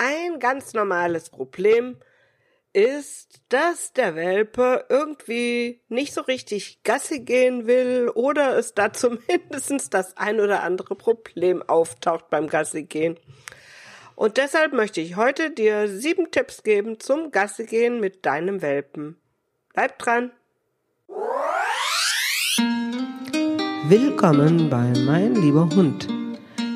Ein ganz normales Problem ist, dass der Welpe irgendwie nicht so richtig Gasse gehen will oder es da zumindest das ein oder andere Problem auftaucht beim Gasse gehen. Und deshalb möchte ich heute dir sieben Tipps geben zum Gasse gehen mit deinem Welpen. Bleib dran! Willkommen bei Mein lieber Hund.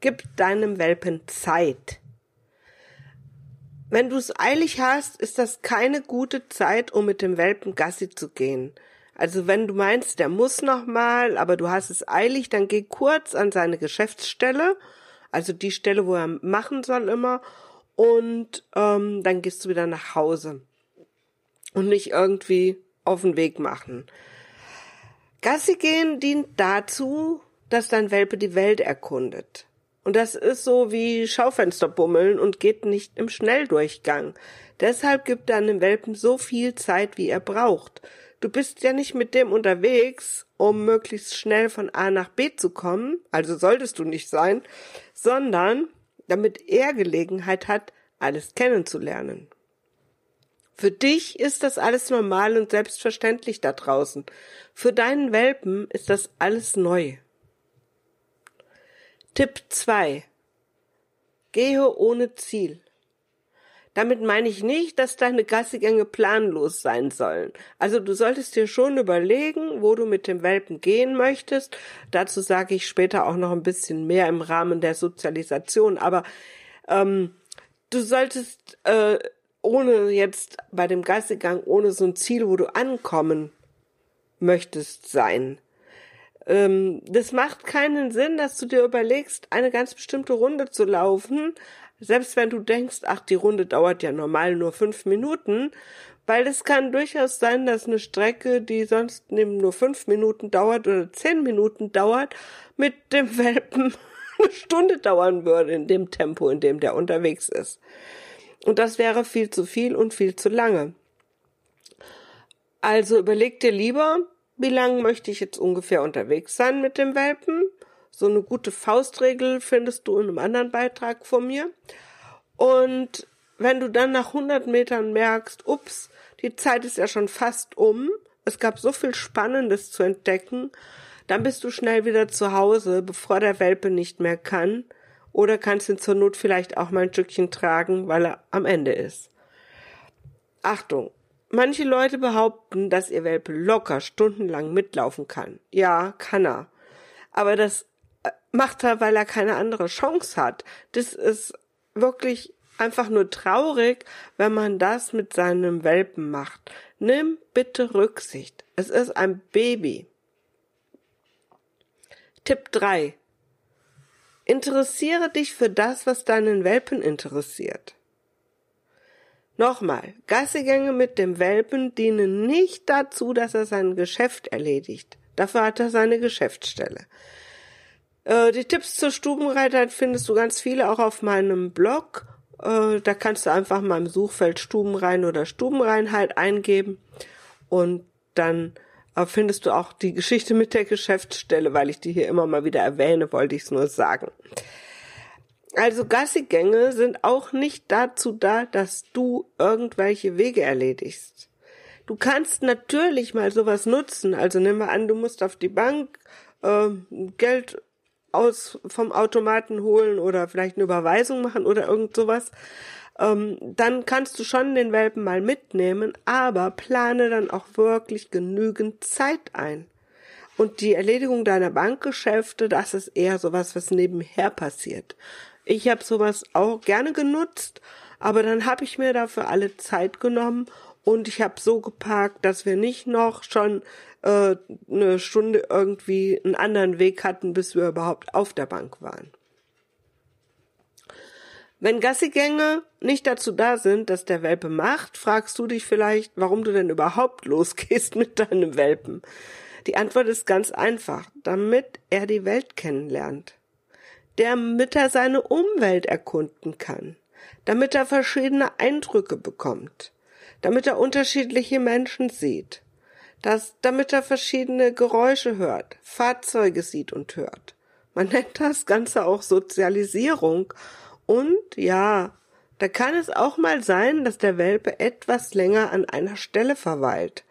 Gib deinem Welpen Zeit. Wenn du es eilig hast, ist das keine gute Zeit, um mit dem Welpen Gassi zu gehen. Also wenn du meinst, der muss noch mal, aber du hast es eilig, dann geh kurz an seine Geschäftsstelle, also die Stelle, wo er machen soll immer, und ähm, dann gehst du wieder nach Hause und nicht irgendwie auf den Weg machen. Gassi gehen dient dazu, dass dein Welpe die Welt erkundet. Und das ist so wie Schaufensterbummeln und geht nicht im Schnelldurchgang. Deshalb gibt deinem Welpen so viel Zeit, wie er braucht. Du bist ja nicht mit dem unterwegs, um möglichst schnell von A nach B zu kommen, also solltest du nicht sein, sondern damit er Gelegenheit hat, alles kennenzulernen. Für dich ist das alles normal und selbstverständlich da draußen. Für deinen Welpen ist das alles neu. Tipp 2. Gehe ohne Ziel. Damit meine ich nicht, dass deine Gassigänge planlos sein sollen. Also du solltest dir schon überlegen, wo du mit dem Welpen gehen möchtest. Dazu sage ich später auch noch ein bisschen mehr im Rahmen der Sozialisation. Aber ähm, du solltest äh, ohne jetzt bei dem Gassigang, ohne so ein Ziel, wo du ankommen möchtest, sein. Ähm, das macht keinen Sinn, dass du dir überlegst, eine ganz bestimmte Runde zu laufen, selbst wenn du denkst, ach, die Runde dauert ja normal nur fünf Minuten, weil es kann durchaus sein, dass eine Strecke, die sonst nur fünf Minuten dauert oder zehn Minuten dauert, mit dem Welpen eine Stunde dauern würde in dem Tempo, in dem der unterwegs ist. Und das wäre viel zu viel und viel zu lange. Also überleg dir lieber, wie lange möchte ich jetzt ungefähr unterwegs sein mit dem Welpen. So eine gute Faustregel findest du in einem anderen Beitrag von mir. Und wenn du dann nach 100 Metern merkst, ups, die Zeit ist ja schon fast um, es gab so viel Spannendes zu entdecken, dann bist du schnell wieder zu Hause, bevor der Welpe nicht mehr kann, oder kannst ihn zur Not vielleicht auch mal ein Stückchen tragen, weil er am Ende ist. Achtung, Manche Leute behaupten, dass ihr Welpe locker stundenlang mitlaufen kann. Ja, kann er. Aber das äh, macht er, weil er keine andere Chance hat. Das ist wirklich einfach nur traurig, wenn man das mit seinem Welpen macht. Nimm bitte Rücksicht. Es ist ein Baby. Tipp 3. Interessiere dich für das, was deinen Welpen interessiert. Nochmal, Gassigänge mit dem Welpen dienen nicht dazu, dass er sein Geschäft erledigt. Dafür hat er seine Geschäftsstelle. Äh, die Tipps zur Stubenreitheit findest du ganz viele auch auf meinem Blog. Äh, da kannst du einfach mal im Suchfeld Stubenrein oder Stubenreinheit eingeben und dann äh, findest du auch die Geschichte mit der Geschäftsstelle, weil ich die hier immer mal wieder erwähne, wollte ich es nur sagen. Also Gassigänge sind auch nicht dazu da, dass du irgendwelche Wege erledigst. Du kannst natürlich mal sowas nutzen. Also nimm mal an, du musst auf die Bank äh, Geld aus vom Automaten holen oder vielleicht eine Überweisung machen oder irgend sowas. Ähm, dann kannst du schon den Welpen mal mitnehmen, aber plane dann auch wirklich genügend Zeit ein. Und die Erledigung deiner Bankgeschäfte, das ist eher sowas, was nebenher passiert. Ich habe sowas auch gerne genutzt, aber dann habe ich mir dafür alle Zeit genommen und ich habe so geparkt, dass wir nicht noch schon äh, eine Stunde irgendwie einen anderen Weg hatten, bis wir überhaupt auf der Bank waren. Wenn Gassigänge nicht dazu da sind, dass der Welpe macht, fragst du dich vielleicht, warum du denn überhaupt losgehst mit deinem Welpen. Die Antwort ist ganz einfach, damit er die Welt kennenlernt, damit er seine Umwelt erkunden kann, damit er verschiedene Eindrücke bekommt, damit er unterschiedliche Menschen sieht, dass, damit er verschiedene Geräusche hört, Fahrzeuge sieht und hört. Man nennt das Ganze auch Sozialisierung. Und ja, da kann es auch mal sein, dass der Welpe etwas länger an einer Stelle verweilt.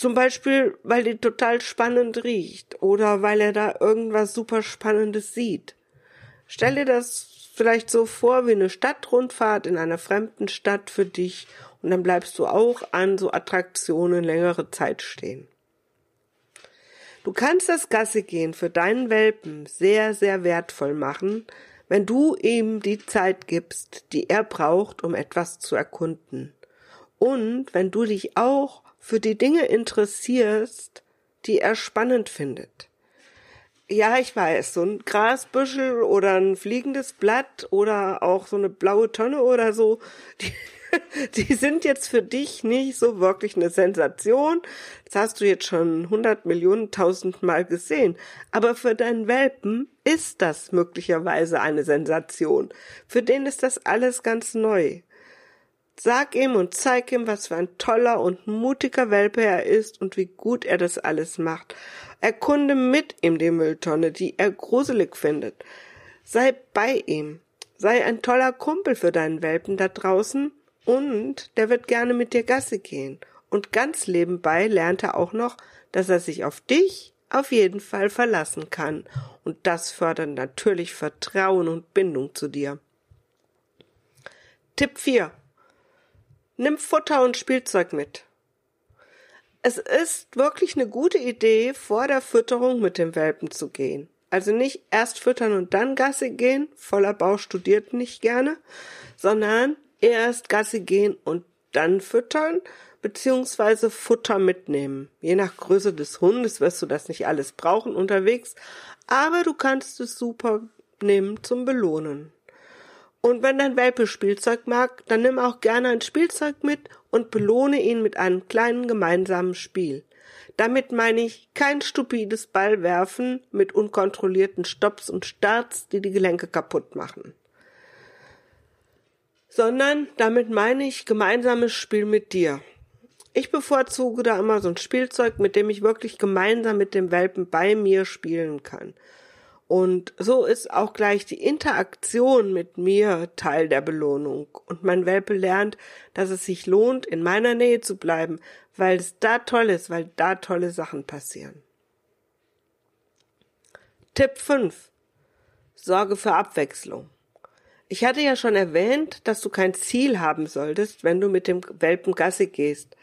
Zum Beispiel, weil die total spannend riecht oder weil er da irgendwas super Spannendes sieht. Stell dir das vielleicht so vor wie eine Stadtrundfahrt in einer fremden Stadt für dich und dann bleibst du auch an so Attraktionen längere Zeit stehen. Du kannst das Gasse gehen für deinen Welpen sehr, sehr wertvoll machen, wenn du ihm die Zeit gibst, die er braucht, um etwas zu erkunden. Und wenn du dich auch für die Dinge interessierst, die er spannend findet. Ja, ich weiß, so ein Grasbüschel oder ein fliegendes Blatt oder auch so eine blaue Tonne oder so, die, die sind jetzt für dich nicht so wirklich eine Sensation. Das hast du jetzt schon hundert Millionen, tausend Mal gesehen. Aber für deinen Welpen ist das möglicherweise eine Sensation. Für den ist das alles ganz neu. Sag ihm und zeig ihm, was für ein toller und mutiger Welpe er ist und wie gut er das alles macht. Erkunde mit ihm die Mülltonne, die er gruselig findet. Sei bei ihm. Sei ein toller Kumpel für deinen Welpen da draußen und der wird gerne mit dir Gasse gehen. Und ganz nebenbei lernt er auch noch, dass er sich auf dich auf jeden Fall verlassen kann. Und das fördert natürlich Vertrauen und Bindung zu dir. Tipp 4. Nimm Futter und Spielzeug mit. Es ist wirklich eine gute Idee, vor der Fütterung mit dem Welpen zu gehen. Also nicht erst füttern und dann Gasse gehen, voller Bauch studiert nicht gerne, sondern erst Gasse gehen und dann füttern, beziehungsweise Futter mitnehmen. Je nach Größe des Hundes wirst du das nicht alles brauchen unterwegs, aber du kannst es super nehmen zum Belohnen. Und wenn dein Welpe Spielzeug mag, dann nimm auch gerne ein Spielzeug mit und belohne ihn mit einem kleinen gemeinsamen Spiel. Damit meine ich kein stupides Ballwerfen mit unkontrollierten Stops und Starts, die die Gelenke kaputt machen sondern damit meine ich gemeinsames Spiel mit dir. Ich bevorzuge da immer so ein Spielzeug, mit dem ich wirklich gemeinsam mit dem Welpen bei mir spielen kann. Und so ist auch gleich die Interaktion mit mir Teil der Belohnung. Und mein Welpe lernt, dass es sich lohnt, in meiner Nähe zu bleiben, weil es da toll ist, weil da tolle Sachen passieren. Tipp 5. Sorge für Abwechslung. Ich hatte ja schon erwähnt, dass du kein Ziel haben solltest, wenn du mit dem Welpen Gasse gehst,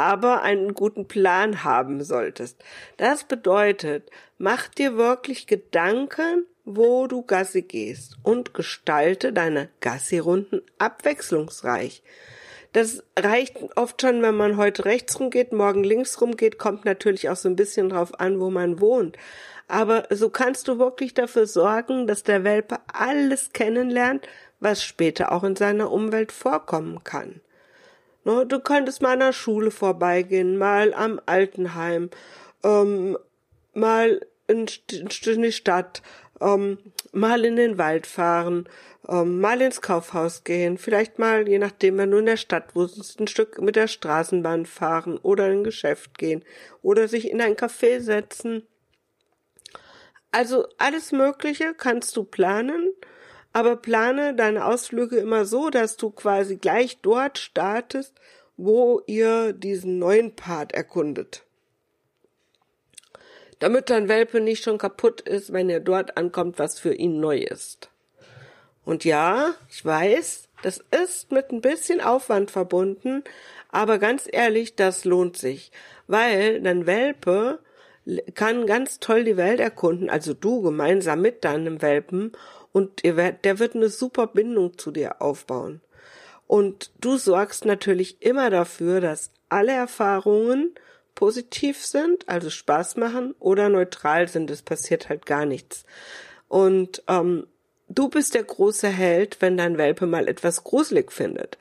aber einen guten Plan haben solltest. Das bedeutet, mach dir wirklich Gedanken, wo du Gasse gehst und gestalte deine Gassi-Runden abwechslungsreich. Das reicht oft schon, wenn man heute rechts rumgeht, morgen links rumgeht, kommt natürlich auch so ein bisschen drauf an, wo man wohnt. Aber so kannst du wirklich dafür sorgen, dass der Welpe alles kennenlernt, was später auch in seiner Umwelt vorkommen kann. Ne, du könntest mal an der Schule vorbeigehen, mal am Altenheim, ähm, mal in, in die Stadt, ähm, mal in den Wald fahren, ähm, mal ins Kaufhaus gehen, vielleicht mal, je nachdem, wenn du in der Stadt wohnst, ein Stück mit der Straßenbahn fahren oder in ein Geschäft gehen oder sich in ein Café setzen. Also alles Mögliche kannst du planen, aber plane deine Ausflüge immer so, dass du quasi gleich dort startest, wo ihr diesen neuen Part erkundet. Damit dein Welpe nicht schon kaputt ist, wenn er dort ankommt, was für ihn neu ist. Und ja, ich weiß, das ist mit ein bisschen Aufwand verbunden, aber ganz ehrlich, das lohnt sich, weil dein Welpe kann ganz toll die Welt erkunden, also du gemeinsam mit deinem Welpen und der wird eine super Bindung zu dir aufbauen. Und du sorgst natürlich immer dafür, dass alle Erfahrungen positiv sind, also Spaß machen oder neutral sind. Es passiert halt gar nichts. Und ähm, Du bist der große Held, wenn dein Welpe mal etwas gruselig findet.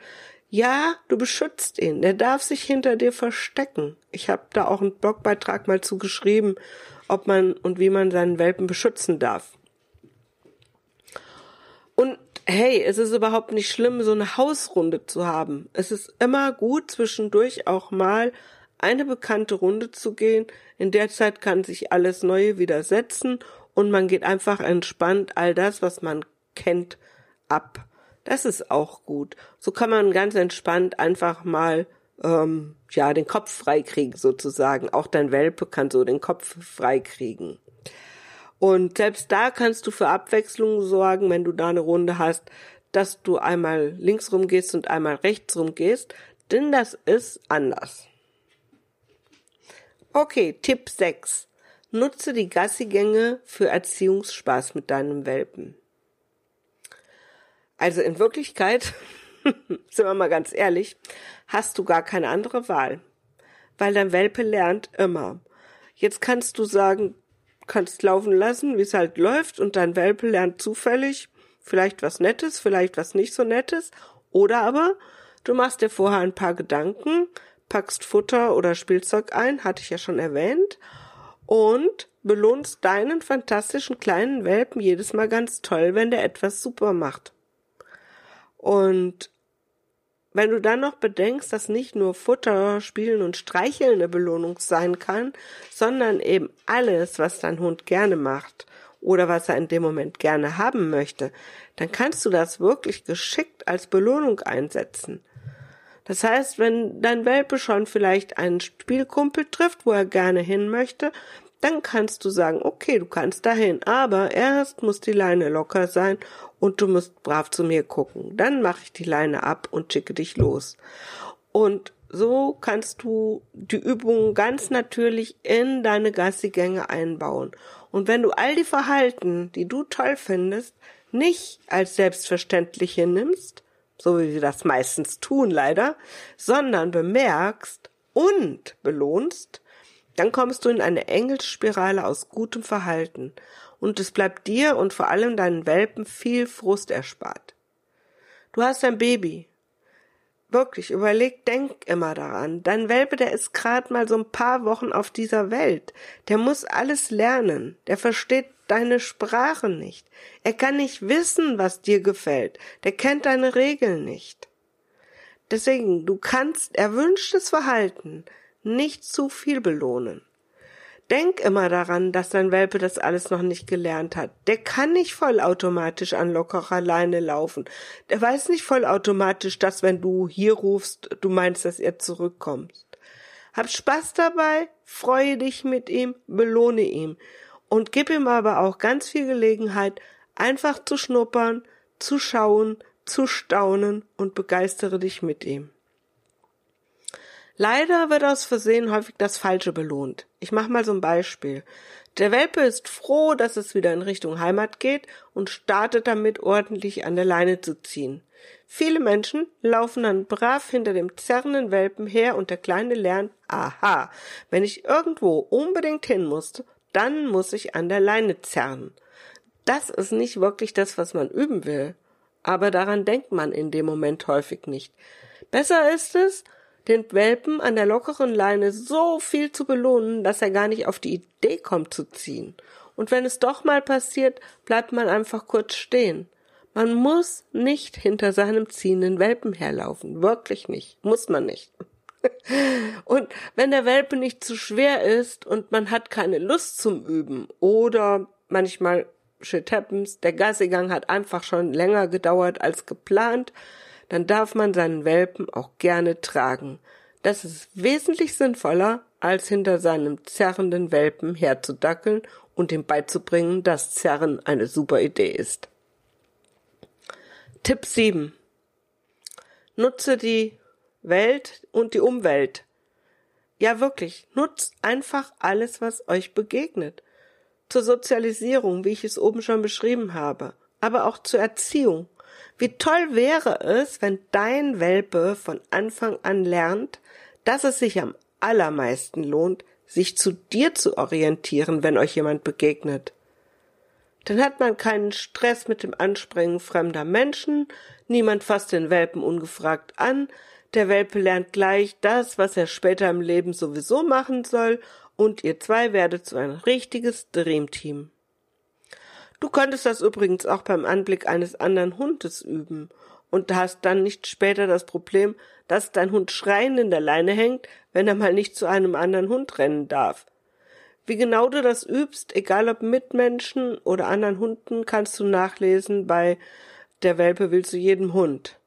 Ja, du beschützt ihn. Der darf sich hinter dir verstecken. Ich habe da auch einen Blogbeitrag mal zu geschrieben, ob man und wie man seinen Welpen beschützen darf. Und hey, es ist überhaupt nicht schlimm, so eine Hausrunde zu haben. Es ist immer gut, zwischendurch auch mal eine bekannte Runde zu gehen. In der Zeit kann sich alles Neue widersetzen und man geht einfach entspannt all das, was man kennt, ab. Das ist auch gut. So kann man ganz entspannt einfach mal ähm, ja den Kopf freikriegen sozusagen. Auch dein Welpe kann so den Kopf freikriegen. Und selbst da kannst du für Abwechslung sorgen, wenn du da eine Runde hast, dass du einmal links rum gehst und einmal rechts rum gehst, denn das ist anders. Okay, Tipp 6. Nutze die Gassigänge für Erziehungsspaß mit deinem Welpen. Also in Wirklichkeit, sind wir mal ganz ehrlich, hast du gar keine andere Wahl. Weil dein Welpe lernt immer. Jetzt kannst du sagen, kannst laufen lassen, wie es halt läuft, und dein Welpe lernt zufällig vielleicht was Nettes, vielleicht was nicht so Nettes. Oder aber du machst dir vorher ein paar Gedanken, packst Futter oder Spielzeug ein, hatte ich ja schon erwähnt, und belohnst deinen fantastischen kleinen Welpen jedes Mal ganz toll, wenn der etwas super macht. Und wenn du dann noch bedenkst, dass nicht nur Futter, Spielen und Streicheln eine Belohnung sein kann, sondern eben alles, was dein Hund gerne macht oder was er in dem Moment gerne haben möchte, dann kannst du das wirklich geschickt als Belohnung einsetzen. Das heißt, wenn dein Welpe schon vielleicht einen Spielkumpel trifft, wo er gerne hin möchte, dann kannst du sagen, okay, du kannst dahin, aber erst muss die Leine locker sein und du musst brav zu mir gucken. Dann mache ich die Leine ab und schicke dich los. Und so kannst du die Übungen ganz natürlich in deine Gassigänge einbauen. Und wenn du all die Verhalten, die du toll findest, nicht als selbstverständlich hinnimmst, so wie wir das meistens tun leider, sondern bemerkst und belohnst, dann kommst du in eine Engelsspirale aus gutem Verhalten und es bleibt dir und vor allem deinen Welpen viel Frust erspart. Du hast ein Baby. Wirklich, überleg, denk immer daran. Dein Welpe, der ist gerade mal so ein paar Wochen auf dieser Welt. Der muss alles lernen. Der versteht deine Sprache nicht. Er kann nicht wissen, was dir gefällt. Der kennt deine Regeln nicht. Deswegen, du kannst erwünschtes Verhalten nicht zu viel belohnen. Denk immer daran, dass dein Welpe das alles noch nicht gelernt hat. Der kann nicht vollautomatisch an lockerer Leine laufen. Der weiß nicht vollautomatisch, dass wenn du hier rufst, du meinst, dass er zurückkommt. Hab Spaß dabei, freue dich mit ihm, belohne ihm und gib ihm aber auch ganz viel Gelegenheit, einfach zu schnuppern, zu schauen, zu staunen und begeistere dich mit ihm. Leider wird aus Versehen häufig das Falsche belohnt. Ich mache mal so ein Beispiel. Der Welpe ist froh, dass es wieder in Richtung Heimat geht und startet damit ordentlich an der Leine zu ziehen. Viele Menschen laufen dann brav hinter dem zerrenden Welpen her und der Kleine lernt, aha, wenn ich irgendwo unbedingt hin muss, dann muss ich an der Leine zerren. Das ist nicht wirklich das, was man üben will. Aber daran denkt man in dem Moment häufig nicht. Besser ist es, den Welpen an der lockeren Leine so viel zu belohnen, dass er gar nicht auf die Idee kommt zu ziehen. Und wenn es doch mal passiert, bleibt man einfach kurz stehen. Man muss nicht hinter seinem ziehenden Welpen herlaufen. Wirklich nicht. Muss man nicht. und wenn der Welpe nicht zu schwer ist und man hat keine Lust zum Üben oder manchmal shit happens, der Gassigang hat einfach schon länger gedauert als geplant, dann darf man seinen Welpen auch gerne tragen. Das ist wesentlich sinnvoller, als hinter seinem zerrenden Welpen herzudackeln und ihm beizubringen, dass Zerren eine super Idee ist. Tipp 7. Nutze die Welt und die Umwelt. Ja, wirklich, nutzt einfach alles, was euch begegnet. Zur Sozialisierung, wie ich es oben schon beschrieben habe, aber auch zur Erziehung. Wie toll wäre es, wenn dein Welpe von Anfang an lernt, dass es sich am allermeisten lohnt, sich zu dir zu orientieren, wenn euch jemand begegnet. Dann hat man keinen Stress mit dem Anspringen fremder Menschen, niemand fasst den Welpen ungefragt an, der Welpe lernt gleich das, was er später im Leben sowieso machen soll, und ihr zwei werdet zu ein richtiges Dreamteam. Du könntest das übrigens auch beim Anblick eines anderen Hundes üben und hast dann nicht später das Problem, dass dein Hund schreiend in der Leine hängt, wenn er mal nicht zu einem anderen Hund rennen darf. Wie genau du das übst, egal ob mit Menschen oder anderen Hunden, kannst du nachlesen bei Der Welpe will zu jedem Hund.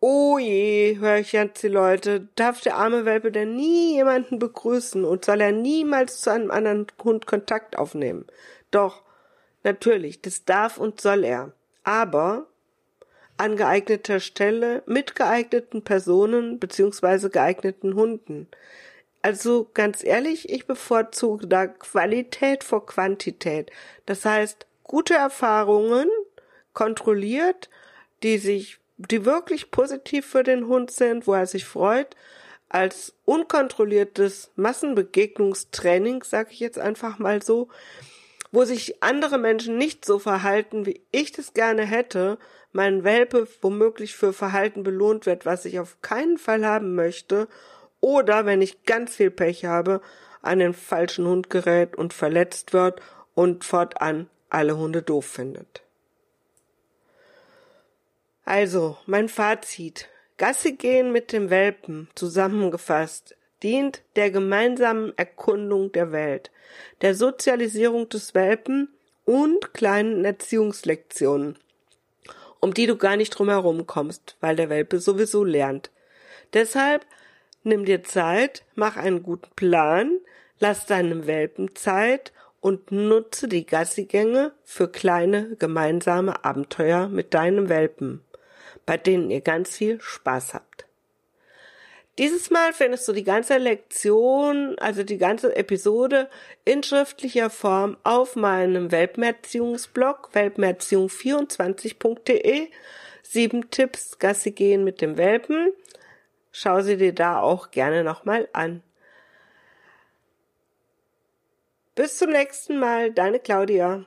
Oh je, höre ich jetzt die Leute, darf der arme Welpe denn nie jemanden begrüßen und soll er niemals zu einem anderen Hund Kontakt aufnehmen? Doch, natürlich, das darf und soll er. Aber an geeigneter Stelle mit geeigneten Personen beziehungsweise geeigneten Hunden. Also ganz ehrlich, ich bevorzuge da Qualität vor Quantität. Das heißt, gute Erfahrungen, kontrolliert, die sich, die wirklich positiv für den Hund sind, wo er sich freut, als unkontrolliertes Massenbegegnungstraining, sage ich jetzt einfach mal so, wo sich andere Menschen nicht so verhalten, wie ich das gerne hätte, mein Welpe womöglich für Verhalten belohnt wird, was ich auf keinen Fall haben möchte, oder wenn ich ganz viel Pech habe, an den falschen Hund gerät und verletzt wird und fortan alle Hunde doof findet. Also, mein Fazit. Gassi gehen mit dem Welpen, zusammengefasst, dient der gemeinsamen Erkundung der Welt, der Sozialisierung des Welpen und kleinen Erziehungslektionen, um die du gar nicht drum herum kommst, weil der Welpe sowieso lernt. Deshalb nimm dir Zeit, mach einen guten Plan, lass deinem Welpen Zeit und nutze die Gassigänge für kleine gemeinsame Abenteuer mit deinem Welpen, bei denen ihr ganz viel Spaß habt. Dieses Mal findest du die ganze Lektion, also die ganze Episode in schriftlicher Form auf meinem Welpenerziehungsblog welpenerziehung24.de. Sieben Tipps Gassi gehen mit dem Welpen. Schau sie dir da auch gerne nochmal an. Bis zum nächsten Mal, deine Claudia.